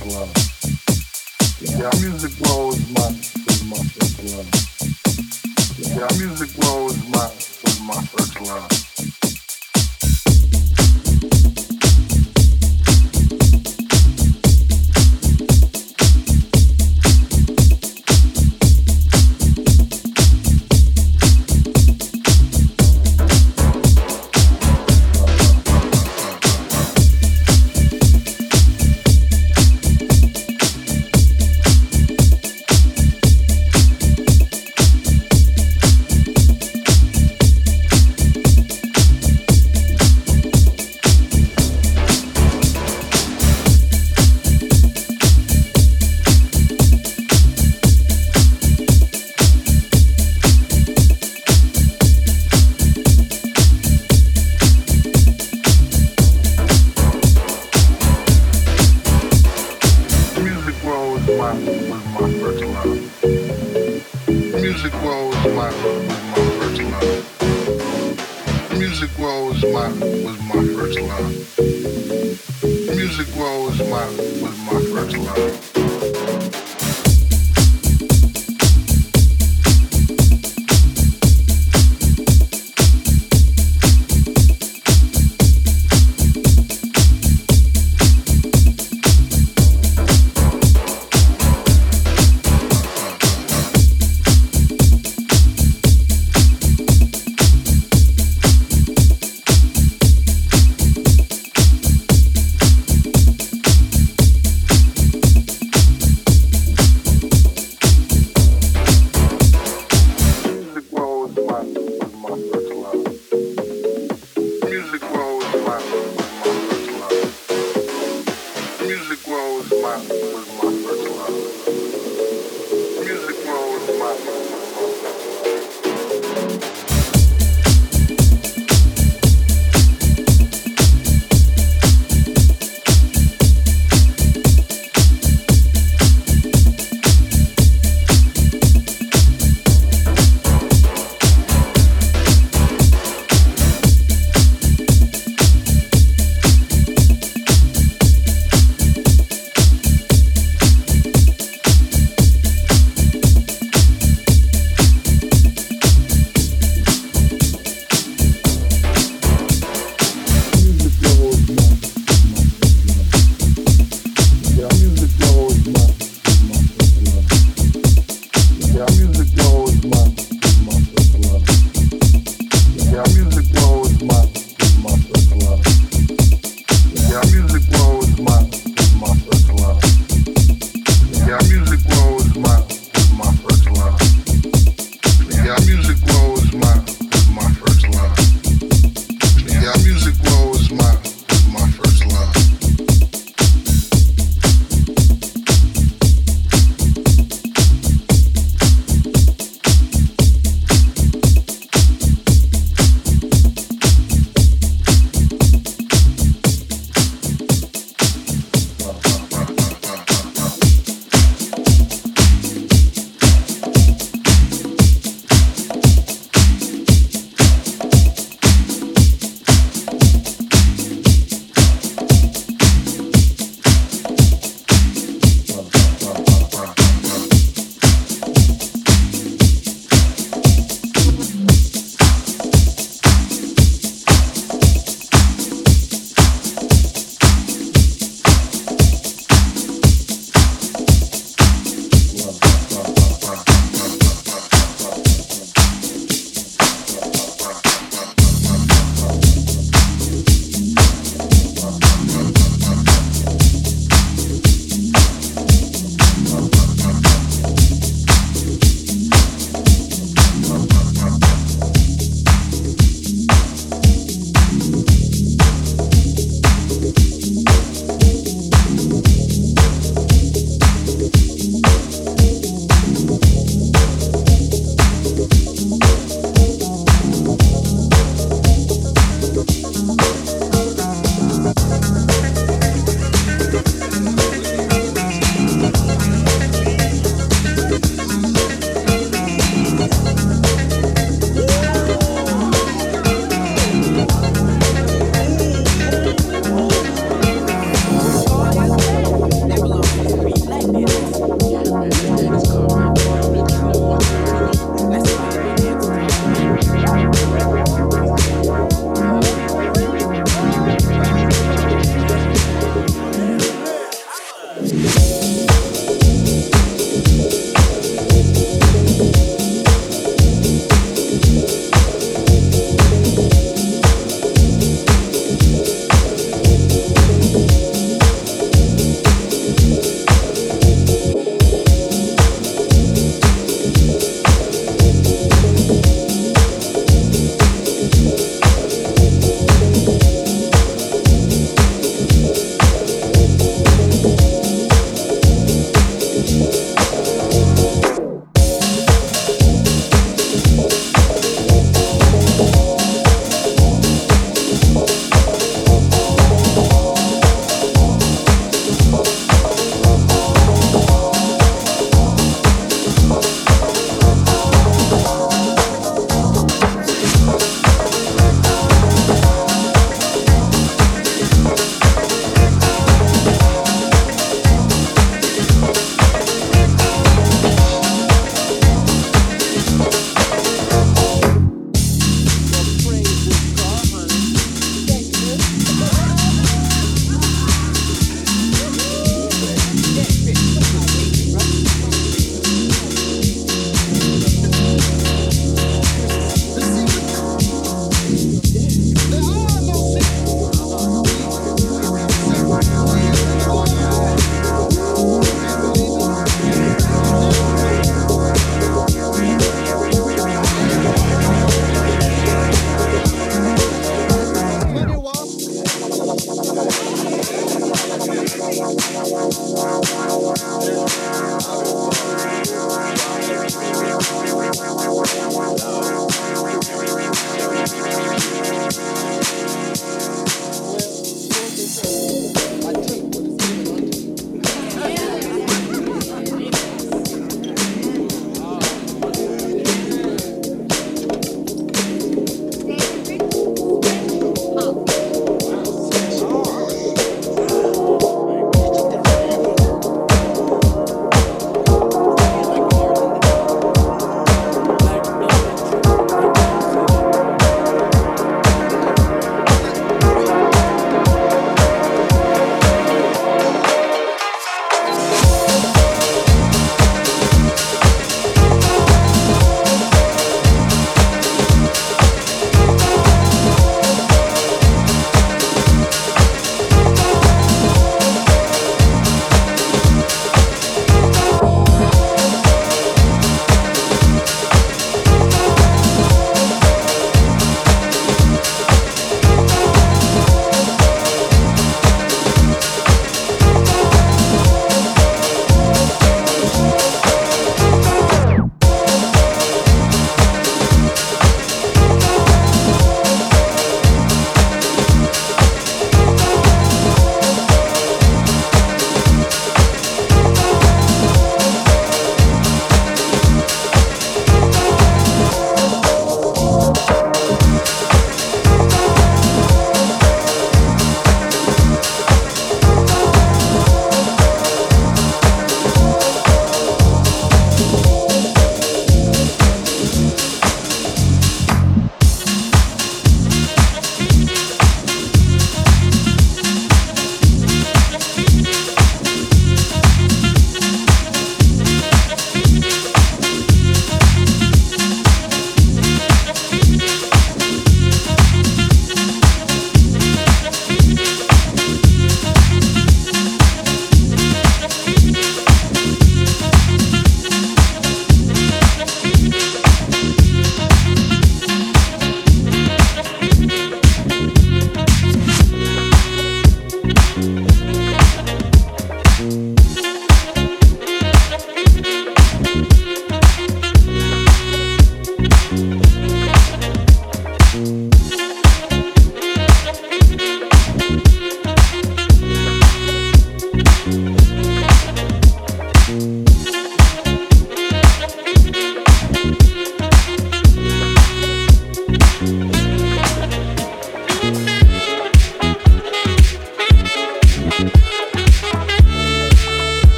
blood. Yeah, music blows my is my first love. Yeah, music blows my is my first love.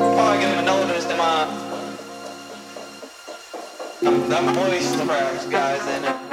Oregon Manotas, them, uh, my, them voice cracks, guys, and. it.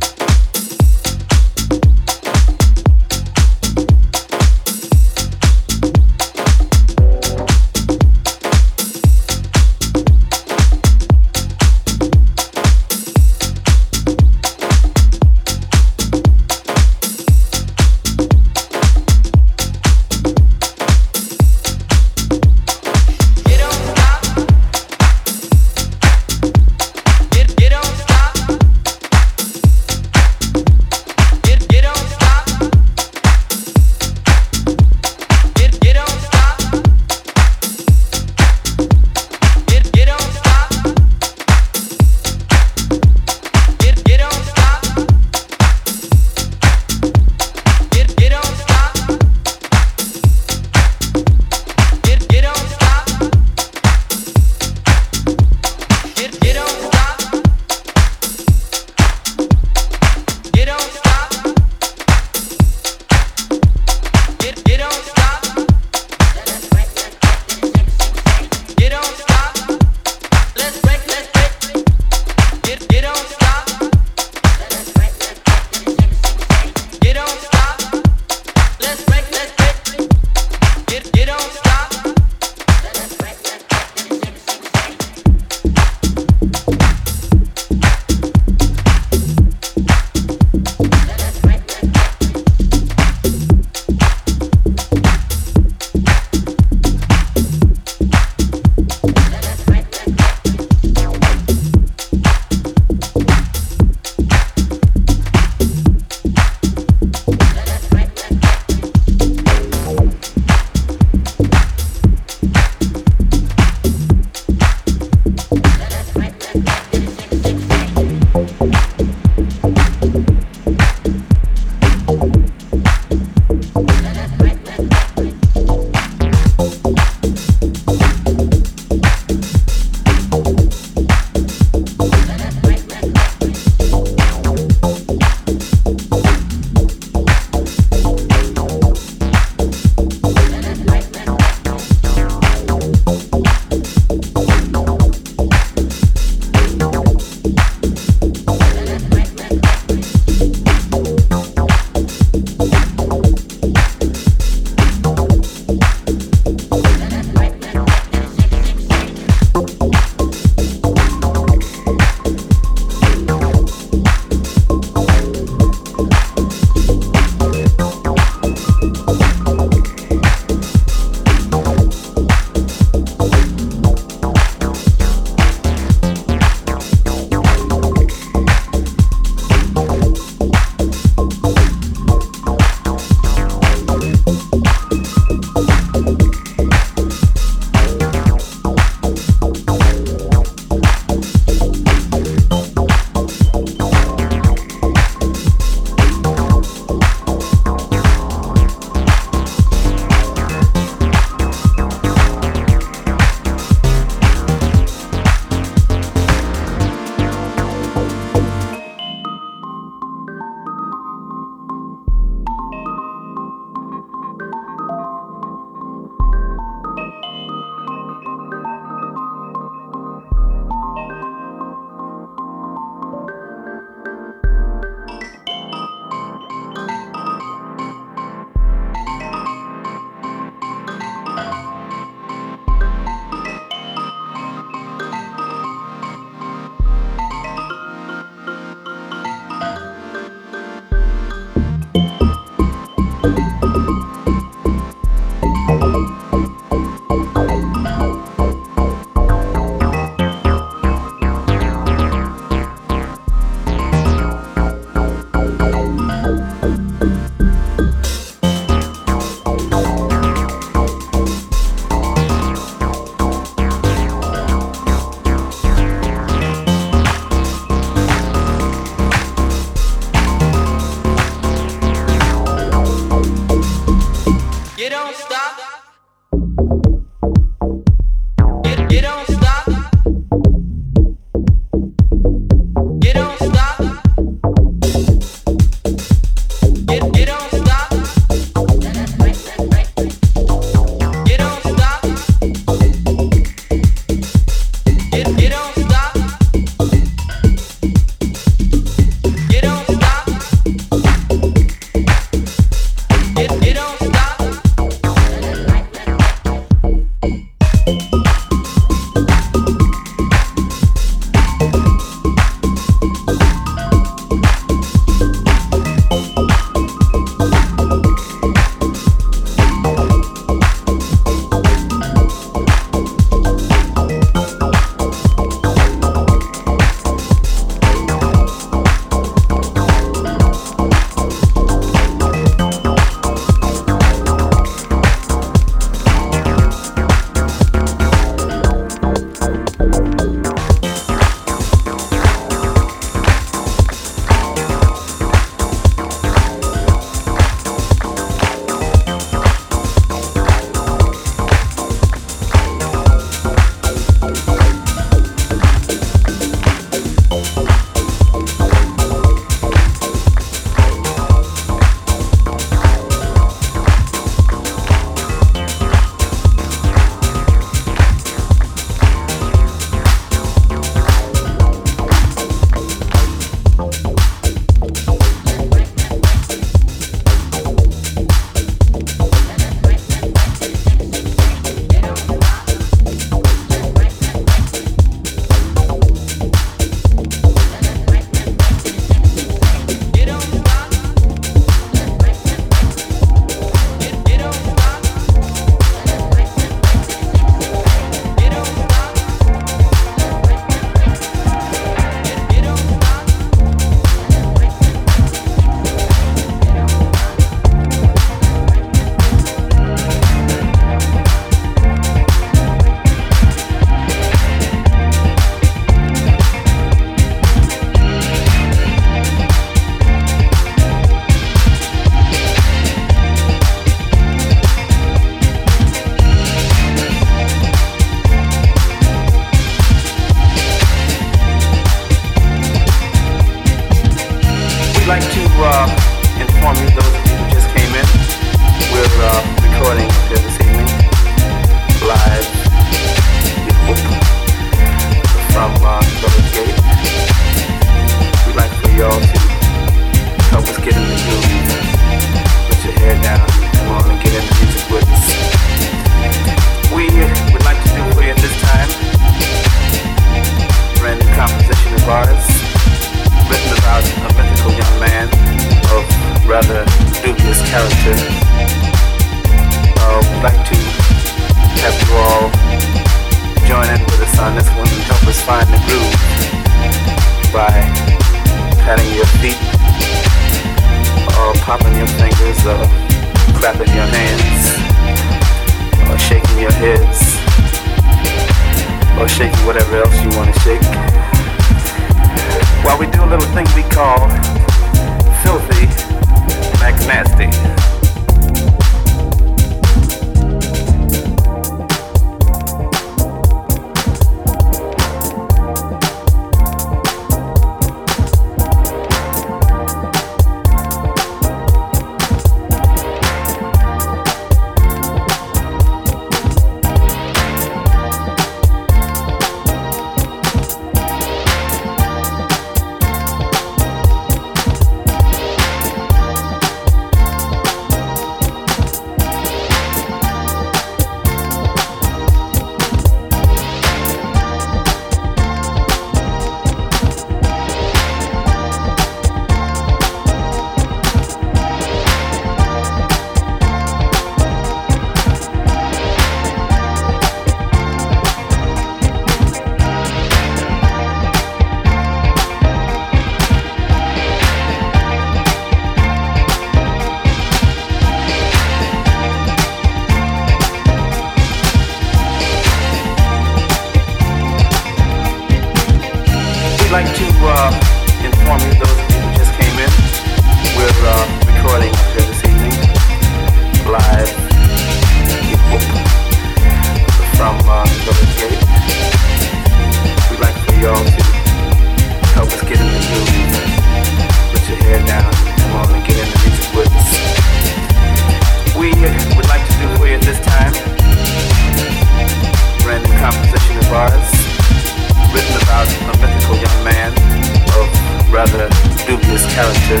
dubious character.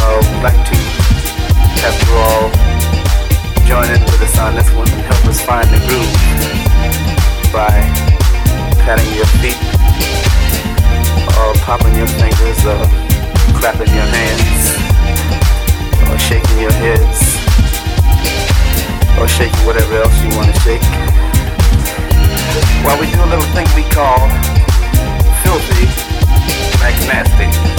Uh, we'd like to have you all join in with us on this one and help us find the groove by patting your feet or popping your fingers or clapping your hands or shaking your heads or shaking whatever else you want to shake while we do a little thing we call filthy like nasty.